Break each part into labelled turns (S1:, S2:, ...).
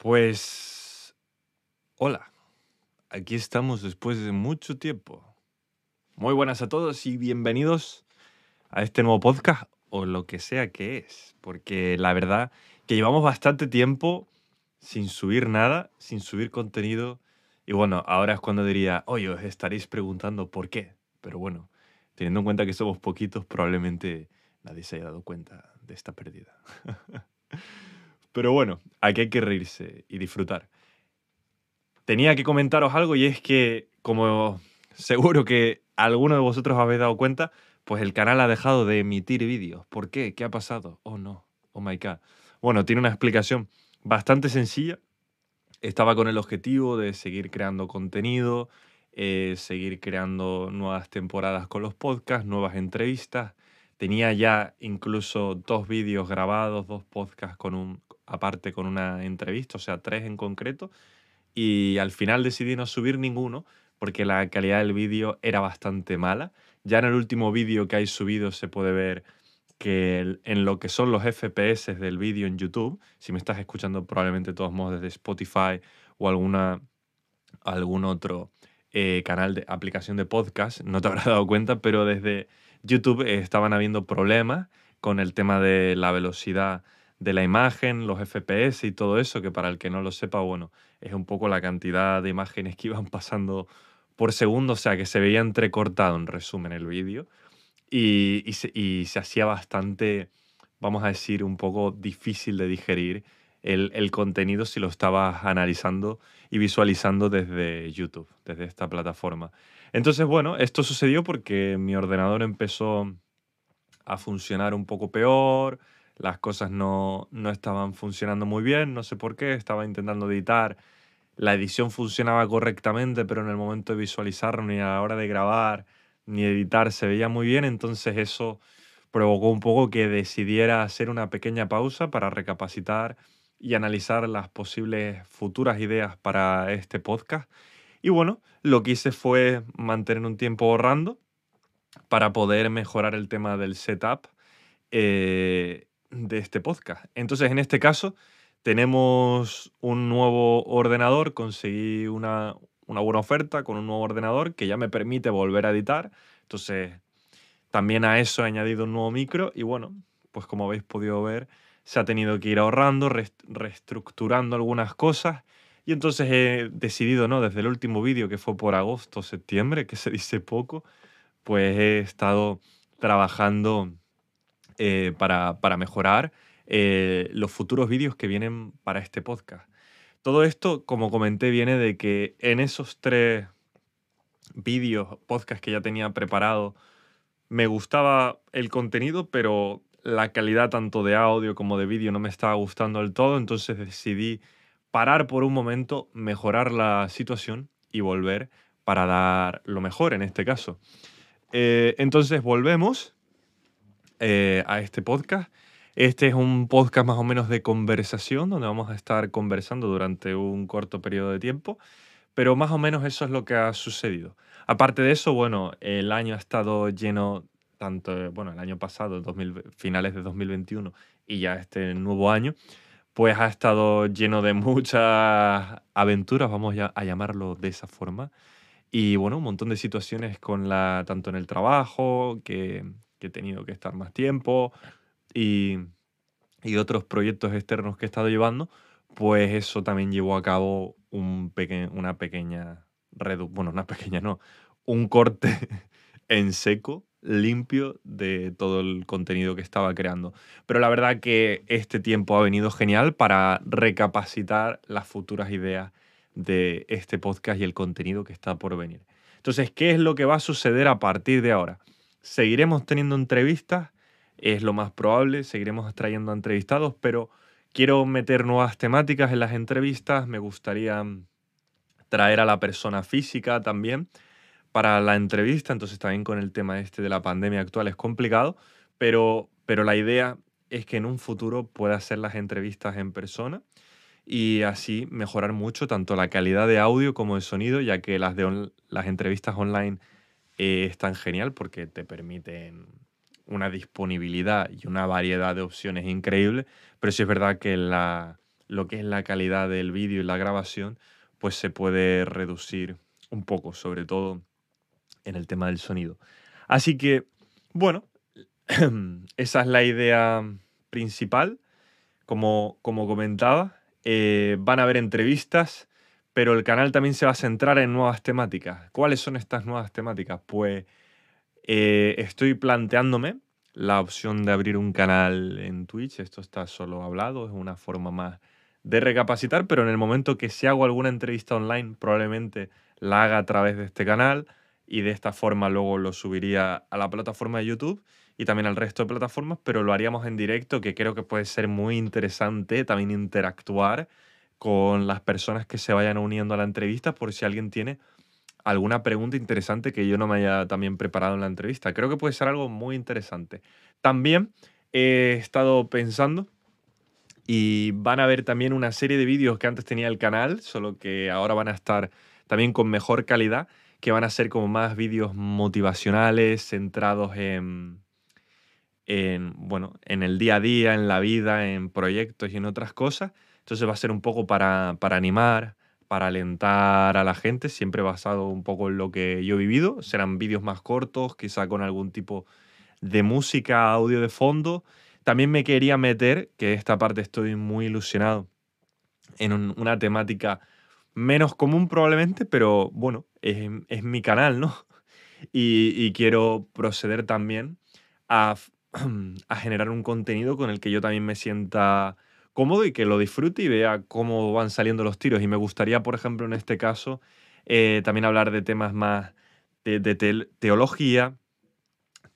S1: Pues... Hola, aquí estamos después de mucho tiempo. Muy buenas a todos y bienvenidos a este nuevo podcast o lo que sea que es, porque la verdad que llevamos bastante tiempo sin subir nada, sin subir contenido y bueno, ahora es cuando diría, oye, os estaréis preguntando por qué, pero bueno, teniendo en cuenta que somos poquitos, probablemente nadie se haya dado cuenta de esta pérdida. Pero bueno, aquí hay que reírse y disfrutar. Tenía que comentaros algo y es que, como seguro que alguno de vosotros habéis dado cuenta, pues el canal ha dejado de emitir vídeos. ¿Por qué? ¿Qué ha pasado? Oh no, oh my god. Bueno, tiene una explicación bastante sencilla. Estaba con el objetivo de seguir creando contenido, eh, seguir creando nuevas temporadas con los podcasts, nuevas entrevistas. Tenía ya incluso dos vídeos grabados, dos podcasts con un, aparte con una entrevista, o sea, tres en concreto. Y al final decidí no subir ninguno porque la calidad del vídeo era bastante mala. Ya en el último vídeo que hay subido se puede ver que en lo que son los FPS del vídeo en YouTube, si me estás escuchando probablemente de todos modos desde Spotify o alguna, algún otro eh, canal de aplicación de podcast, no te habrás dado cuenta, pero desde YouTube estaban habiendo problemas con el tema de la velocidad de la imagen, los FPS y todo eso, que para el que no lo sepa, bueno, es un poco la cantidad de imágenes que iban pasando por segundo, o sea, que se veía entrecortado en resumen el vídeo y, se, hacía bastante, vamos a decir, un poco difícil de digerir el, el, contenido si lo estabas analizando y visualizando desde YouTube, desde esta plataforma. Entonces, bueno, esto sucedió porque mi ordenador empezó a funcionar un poco peor, las cosas no, no estaban funcionando muy bien, no sé por qué, estaba intentando editar, la edición funcionaba correctamente, pero en el momento de visualizar ni a la hora de grabar ni editar se veía muy bien, entonces eso provocó un poco que decidiera hacer una pequeña pausa para recapacitar y analizar las posibles futuras ideas para este podcast. Y bueno, lo que hice fue mantener un tiempo ahorrando para poder mejorar el tema del setup eh, de este podcast. Entonces, en este caso, tenemos un nuevo ordenador, conseguí una, buena oferta con un nuevo ordenador que ya me permite volver a editar. Entonces, también a eso he añadido un nuevo micro y bueno, pues como habéis podido ver, se ha tenido que ir ahorrando, reestructurando algunas cosas. Y entonces he decidido, ¿no? Desde el último vídeo que fue por agosto, septiembre, que se dice poco, pues he estado trabajando eh, para, mejorar eh, los futuros vídeos que vienen para este podcast. Todo esto, como comenté, viene de que en esos tres vídeos, podcasts que ya tenía preparado, me gustaba el contenido, pero la calidad tanto de audio como de vídeo no me estaba gustando del todo, entonces decidí parar por un momento, mejorar la situación y volver para dar lo mejor en este caso. Eh, entonces volvemos eh, a este podcast. Este es un podcast más o menos de conversación, donde vamos a estar conversando durante un corto periodo de tiempo, pero más o menos eso es lo que ha sucedido. Aparte de eso, bueno, el año ha estado lleno, tanto, bueno, el año pasado, finales de 2021 y ya este nuevo año, pues ha estado lleno de muchas aventuras, vamos a llamarlo de esa forma. Y bueno, un montón de situaciones con la, tanto en el trabajo, que, que he tenido que estar más tiempo y, y otros proyectos externos que he estado llevando, pues eso también llevó a cabo un una pequeña bueno, una pequeña no, un corte en seco, limpio de todo el contenido que estaba creando. Pero la verdad que este tiempo ha venido genial para recapacitar las futuras ideas de este podcast y el contenido que está por venir. Entonces, ¿qué es lo que va a suceder a partir de ahora? Seguiremos teniendo entrevistas, es lo más probable, seguiremos trayendo entrevistados, pero quiero meter nuevas temáticas en las entrevistas, me gustaría traer a la persona física también para la entrevista, entonces también con el tema este de la pandemia actual es complicado, pero, pero la idea es que en un futuro pueda hacer las entrevistas en persona y así mejorar mucho tanto la calidad de audio como de sonido, ya que las, de las entrevistas online eh, están genial porque te permiten una disponibilidad y una variedad de opciones increíble, pero sí es verdad que la, lo que es la calidad del vídeo y la grabación, pues se puede reducir un poco, sobre todo en el tema del sonido. Así que, bueno, esa es la idea principal. Como, como comentaba, eh, van a haber entrevistas, pero el canal también se va a centrar en nuevas temáticas. ¿Cuáles son estas nuevas temáticas? Pues eh, estoy planteándome la opción de abrir un canal en Twitch. Esto está solo hablado, es una forma más de recapacitar, pero en el momento que si hago alguna entrevista online, probablemente la haga a través de este canal y de esta forma luego lo subiría a la plataforma de YouTube y también al resto de plataformas, pero lo haríamos en directo, que creo que puede ser muy interesante también interactuar con las personas que se vayan uniendo a la entrevista por si alguien tiene alguna pregunta interesante que yo no me haya también preparado en la entrevista. Creo que puede ser algo muy interesante. También he estado pensando y van a ver también una serie de vídeos que antes tenía el canal, solo que ahora van a estar también con mejor calidad, que van a ser como más vídeos motivacionales, centrados en, en, bueno, en el día a día, en la vida, en proyectos y en otras cosas. Entonces va a ser un poco para, para animar, para alentar a la gente, siempre basado un poco en lo que yo he vivido. Serán vídeos más cortos, quizá con algún tipo de música, audio de fondo también me quería meter, que esta parte estoy muy ilusionado, en una temática menos común probablemente, pero bueno, es, mi canal, ¿no? Y, quiero proceder también a, a, generar un contenido con el que yo también me sienta cómodo y que lo disfrute y vea cómo van saliendo los tiros. Y me gustaría, por ejemplo, en este caso, eh, también hablar de temas más de, teología,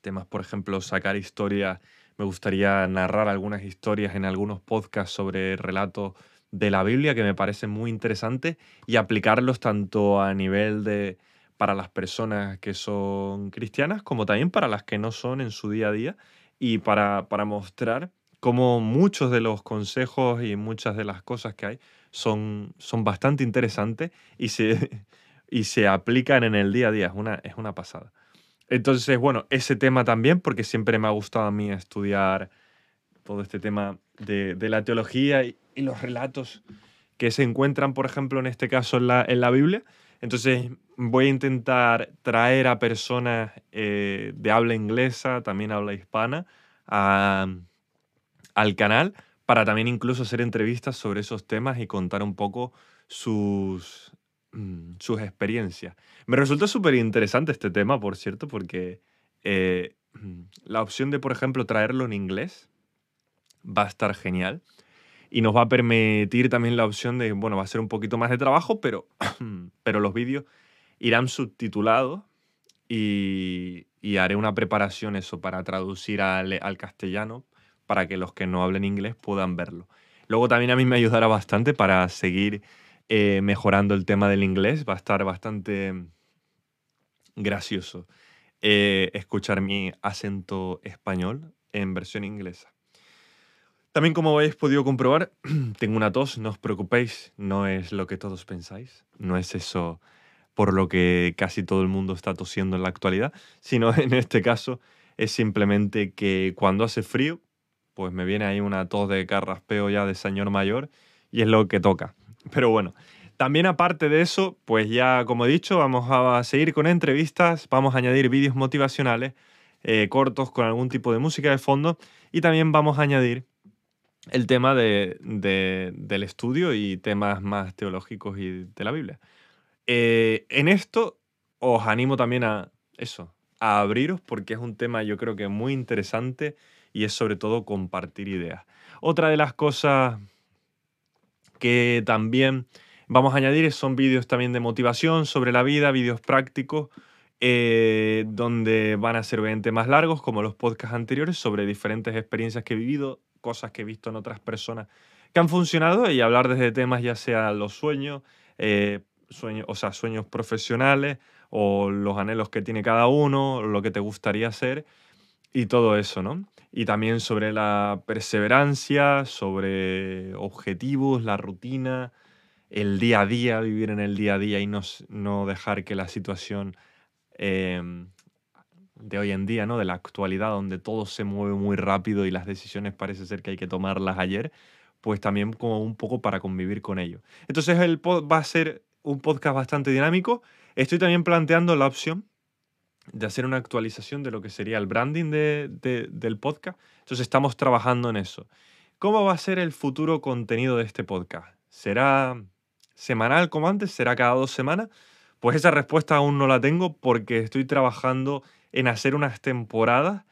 S1: temas, por ejemplo, sacar historias me gustaría narrar algunas historias en algunos podcasts sobre relatos de la Biblia que me parecen muy interesantes y aplicarlos tanto a nivel de para las personas que son cristianas como también para las que no son en su día a día y para, para mostrar cómo muchos de los consejos y muchas de las cosas que hay son, son bastante interesantes y se, y se aplican en el día a día. Es una, es una pasada. Entonces, bueno, ese tema también, porque siempre me ha gustado a mí estudiar todo este tema de, la teología y, los relatos que se encuentran, por ejemplo, en este caso en la, Biblia. Entonces, voy a intentar traer a personas eh, de habla inglesa, también habla hispana, al canal, para también incluso hacer entrevistas sobre esos temas y contar un poco sus, Mm, sus experiencias. Me resulta súper interesante este tema, por cierto, porque eh, mm, la opción de, por ejemplo, traerlo en inglés va a estar genial. Y nos va a permitir también la opción de, bueno, va a ser un poquito más de trabajo, pero, pero los vídeos irán subtitulados y, haré una preparación eso para traducir al, al castellano para que los que no hablen inglés puedan verlo. Luego también a mí me ayudará bastante para seguir eh, mejorando el tema del inglés. Va a estar bastante gracioso eh, escuchar mi acento español en versión inglesa. También como habéis podido comprobar, tengo una tos, no os preocupéis, no es lo que todos pensáis, no es eso por lo que casi todo el mundo está tosiendo en la actualidad, sino en este caso es simplemente que cuando hace frío, pues me viene ahí una tos de carraspeo ya de señor mayor y es lo que toca. Pero bueno, también aparte de eso, pues ya como he dicho, vamos a seguir con entrevistas, vamos a añadir vídeos motivacionales eh, cortos con algún tipo de música de fondo y también vamos a añadir el tema de, del estudio y temas más teológicos y de la Biblia. Eh, en esto os animo también a eso, a abriros porque es un tema yo creo que muy interesante y es sobre todo compartir ideas. Otra de las cosas que también vamos a añadir son vídeos también de motivación sobre la vida, vídeos prácticos, eh, donde van a ser obviamente más largos, como los podcasts anteriores, sobre diferentes experiencias que he vivido, cosas que he visto en otras personas que han funcionado y hablar desde temas ya sea los sueños, eh, sueños, o sea, sueños profesionales o los anhelos que tiene cada uno, lo que te gustaría hacer y todo eso, ¿no? Y también sobre la perseverancia, sobre objetivos, la rutina, el día a día, vivir en el día a día y no, no dejar que la situación em, de hoy en día, ¿no? de la actualidad, donde todo se mueve muy rápido y las decisiones parece ser que hay que tomarlas ayer, pues también como un poco para convivir con ellos. Entonces el pod va a ser un podcast bastante dinámico. Estoy también planteando la opción de hacer una actualización de lo que sería el branding del podcast. Entonces estamos trabajando en eso. ¿Cómo va a ser el futuro contenido de este podcast? ¿Será semanal como antes? ¿Será cada dos semanas? Pues esa respuesta aún no la tengo porque estoy trabajando en hacer unas temporadas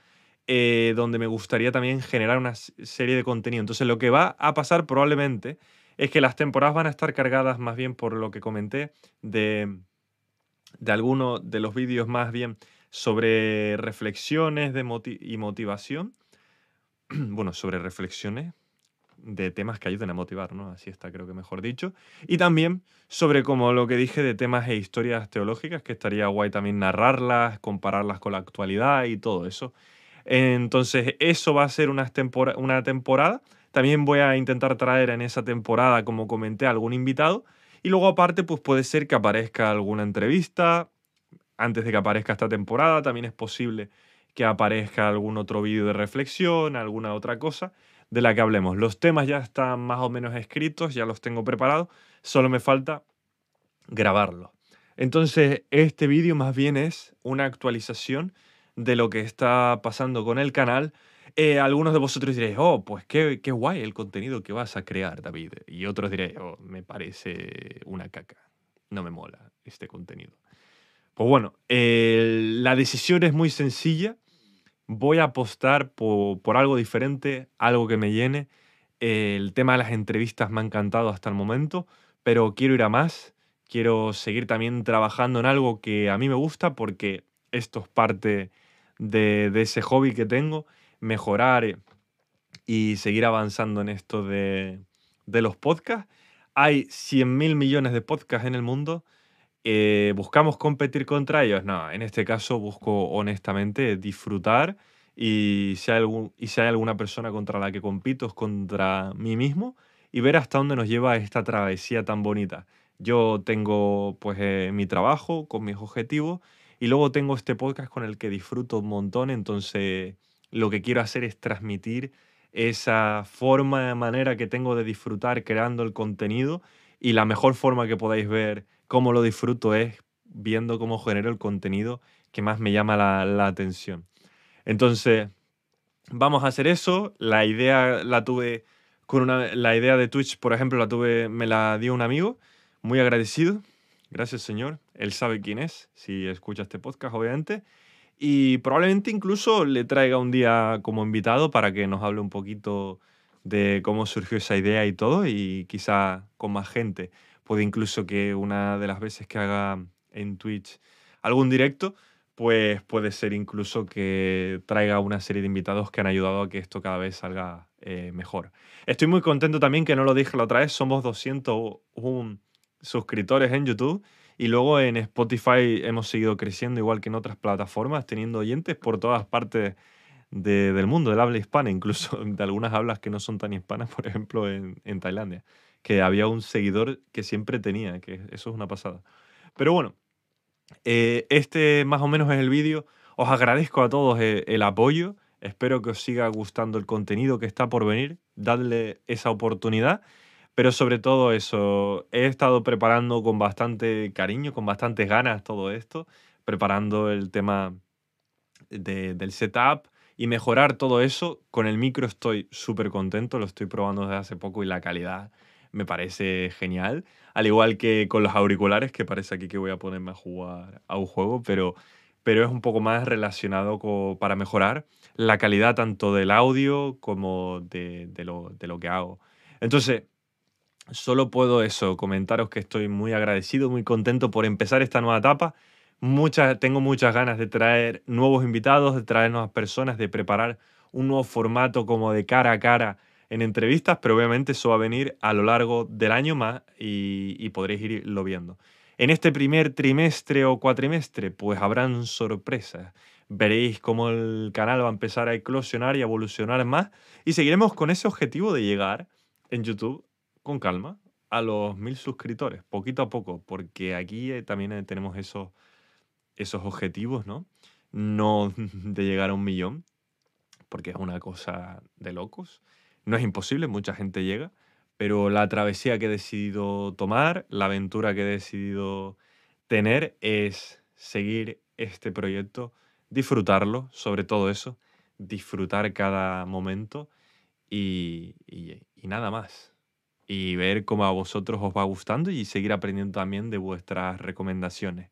S1: eh, donde me gustaría también generar una serie de contenido. Entonces lo que va a pasar probablemente es que las temporadas van a estar cargadas más bien por lo que comenté de, de algunos de los vídeos más bien sobre reflexiones de y motivación. bueno, sobre reflexiones de temas que ayuden a motivar, ¿no? Así está, creo que mejor dicho. Y también sobre como lo que dije de temas e historias teológicas, que estaría guay también narrarlas, compararlas con la actualidad y todo eso. Entonces, eso va a ser una, una temporada. También voy a intentar traer en esa temporada, como comenté, algún invitado. Y luego aparte, pues puede ser que aparezca alguna entrevista antes de que aparezca esta temporada. También es posible que aparezca algún otro vídeo de reflexión, alguna otra cosa de la que hablemos. Los temas ya están más o menos escritos, ya los tengo preparados, solo me falta grabarlo. Entonces, este vídeo más bien es una actualización de lo que está pasando con el canal. Eh, algunos de vosotros diréis, oh, pues qué, qué guay el contenido que vas a crear, David. Y otros diréis, oh, me parece una caca. No me mola este contenido. Pues bueno, la decisión es muy sencilla. Voy a apostar por, por, algo diferente, algo que me llene. el tema de las entrevistas me ha encantado hasta el momento, pero quiero ir a más. Quiero seguir también trabajando en algo que a mí me gusta porque esto es parte de, ese hobby que tengo, mejorar eh, y seguir avanzando en esto de, los podcasts. Hay 100 mil millones de podcasts en el mundo. Eh, ¿Buscamos competir contra ellos? No, en este caso busco honestamente disfrutar y si, hay algún, y si hay alguna persona contra la que compito es contra mí mismo y ver hasta dónde nos lleva esta travesía tan bonita. Yo tengo pues eh, mi trabajo con mis objetivos y luego tengo este podcast con el que disfruto un montón, entonces lo que quiero hacer es transmitir esa forma, de manera que tengo de disfrutar creando el contenido y la mejor forma que podáis ver cómo lo disfruto es viendo cómo genero el contenido que más me llama la, atención. Entonces, vamos a hacer eso. La idea la tuve con una, la idea de Twitch, por ejemplo, la tuve, me la dio un amigo, muy agradecido. Gracias, Señor. Él sabe quién es, si escucha este podcast, obviamente. Y probablemente incluso le traiga un día como invitado para que nos hable un poquito de cómo surgió esa idea y todo, y quizá con más gente. Puede incluso que una de las veces que haga en Twitch algún directo, pues puede ser incluso que traiga una serie de invitados que han ayudado a que esto cada vez salga eh, mejor. Estoy muy contento también, que no lo dije la otra vez, somos 201 suscriptores en YouTube. Y luego en Spotify hemos seguido creciendo igual que en otras plataformas, teniendo oyentes por todas partes del mundo, del habla hispana, incluso de algunas hablas que no son tan hispanas, por ejemplo en, Tailandia, que había un seguidor que siempre tenía, que eso es una pasada. Pero bueno, eh, este más o menos es el vídeo. Os agradezco a todos el, el apoyo. Espero que os siga gustando el contenido que está por venir. Dadle esa oportunidad. Pero sobre todo eso, he estado preparando con bastante cariño, con bastantes ganas todo esto, preparando el tema del setup y mejorar todo eso. Con el micro estoy súper contento, lo estoy probando desde hace poco y la calidad me parece genial. Al igual que con los auriculares, que parece aquí que voy a ponerme a jugar a un juego, pero, pero es un poco más relacionado para mejorar la calidad tanto del audio como de, lo, de lo que hago. Entonces, Solo puedo eso, comentaros que estoy muy agradecido, muy contento por empezar esta nueva etapa. Muchas, tengo muchas ganas de traer nuevos invitados, de traer nuevas personas, de preparar un nuevo formato como de cara a cara en entrevistas, pero obviamente eso va a venir a lo largo del año más y, y podréis irlo viendo. En este primer trimestre o cuatrimestre, pues habrán sorpresas. Veréis cómo el canal va a empezar a eclosionar y evolucionar más y seguiremos con ese objetivo de llegar en YouTube con calma a los mil suscriptores, poquito a poco, porque aquí eh, también eh, tenemos esos, esos objetivos, ¿no? No de llegar a un millón, porque es una cosa de locos. No es imposible, mucha gente llega, pero la travesía que he decidido tomar, la aventura que he decidido tener es seguir este proyecto, disfrutarlo, sobre todo eso, disfrutar cada momento y, nada más. Y ver cómo a vosotros os va gustando y seguir aprendiendo también de vuestras recomendaciones.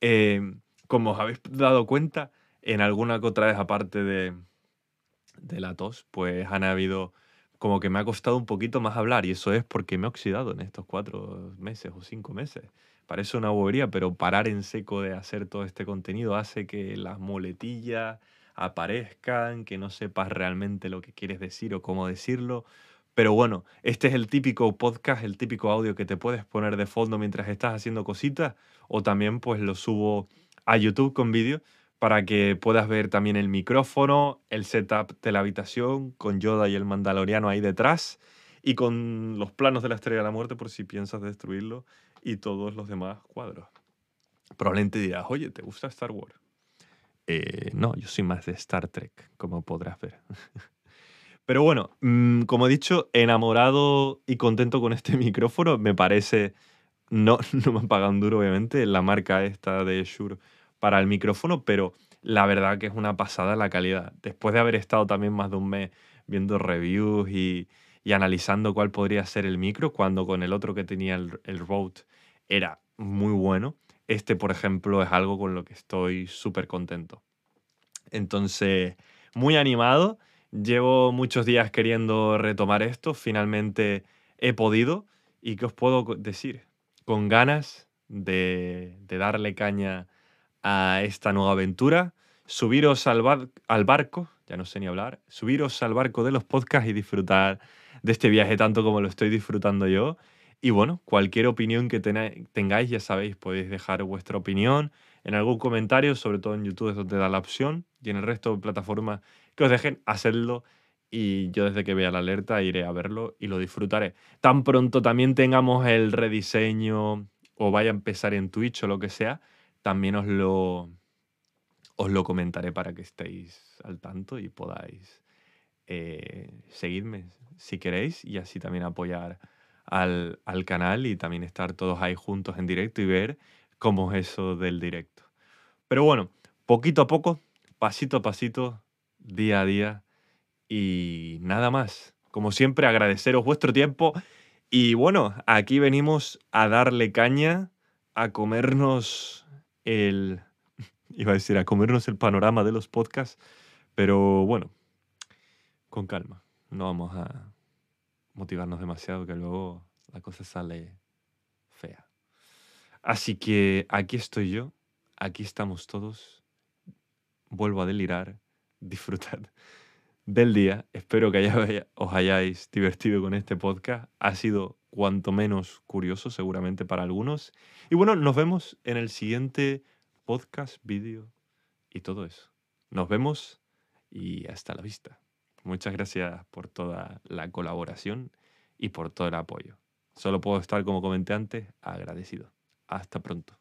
S1: Em, como os habéis dado cuenta, en alguna otra vez aparte de, de la tos, pues han habido como que me ha costado un poquito más hablar y eso es porque me he oxidado en estos cuatro meses o cinco meses. Parece una bobería, pero parar en seco de hacer todo este contenido hace que las muletillas aparezcan, que no sepas realmente lo que quieres decir o cómo decirlo. Pero bueno, este es el típico podcast, el típico audio que te puedes poner de fondo mientras estás haciendo cositas o también pues lo subo a YouTube con vídeo para que puedas ver también el micrófono, el setup de la habitación con Yoda y el Mandaloriano ahí detrás y con los planos de la Estrella de la Muerte por si piensas destruirlo y todos los demás cuadros. Probablemente dirás, oye, ¿te gusta Star Wars? Eh, no, yo soy más de Star Trek, como podrás ver. Pero bueno, mm, como he dicho, enamorado y contento con este micrófono. Me parece, no, no me han pagado un duro, obviamente, la marca esta de Shure para el micrófono, pero la verdad que es una pasada la calidad. Después de haber estado también más de un mes viendo reviews y, analizando cuál podría ser el micro, cuando con el otro que tenía el, el Rode era muy bueno, este, por ejemplo, es algo con lo que estoy súper contento. Entonces, muy animado. Llevo muchos días queriendo retomar esto. Finalmente he podido. ¿Y qué os puedo decir? Con ganas de, darle caña a esta nueva aventura, subiros al barco, ya no sé ni hablar, subiros al barco de los podcasts y disfrutar de este viaje tanto como lo estoy disfrutando yo. Y bueno, cualquier opinión que tengáis, ya sabéis, podéis dejar vuestra opinión en algún comentario, sobre todo en YouTube es donde da la opción, y en el resto de plataformas que os dejen, hacerlo y yo desde que vea la alerta iré a verlo y lo disfrutaré. Tan pronto también tengamos el rediseño o vaya a empezar en Twitch o lo que sea, también os lo, os lo comentaré para que estéis al tanto y podáis eh, seguirme si queréis y así también apoyar al, al, canal y también estar todos ahí juntos en directo y ver cómo es eso del directo. Pero bueno, poquito a poco, pasito a pasito, día a día y nada más. Como siempre, agradeceros vuestro tiempo y bueno, aquí venimos a darle caña, a comernos el, iba a decir, a comernos el panorama de los podcasts, pero bueno, con calma. No vamos a motivarnos demasiado, que luego la cosa sale. Así que aquí estoy yo, aquí estamos todos. Vuelvo a delirar, disfrutar del día. Espero que os hayáis divertido con este podcast. Ha sido cuanto menos curioso seguramente para algunos. Y bueno, nos vemos en el siguiente podcast, vídeo y todo eso. Nos vemos y hasta la vista. Muchas gracias por toda la colaboración y por todo el apoyo. Solo puedo estar, como comenté antes, agradecido. Hasta pronto.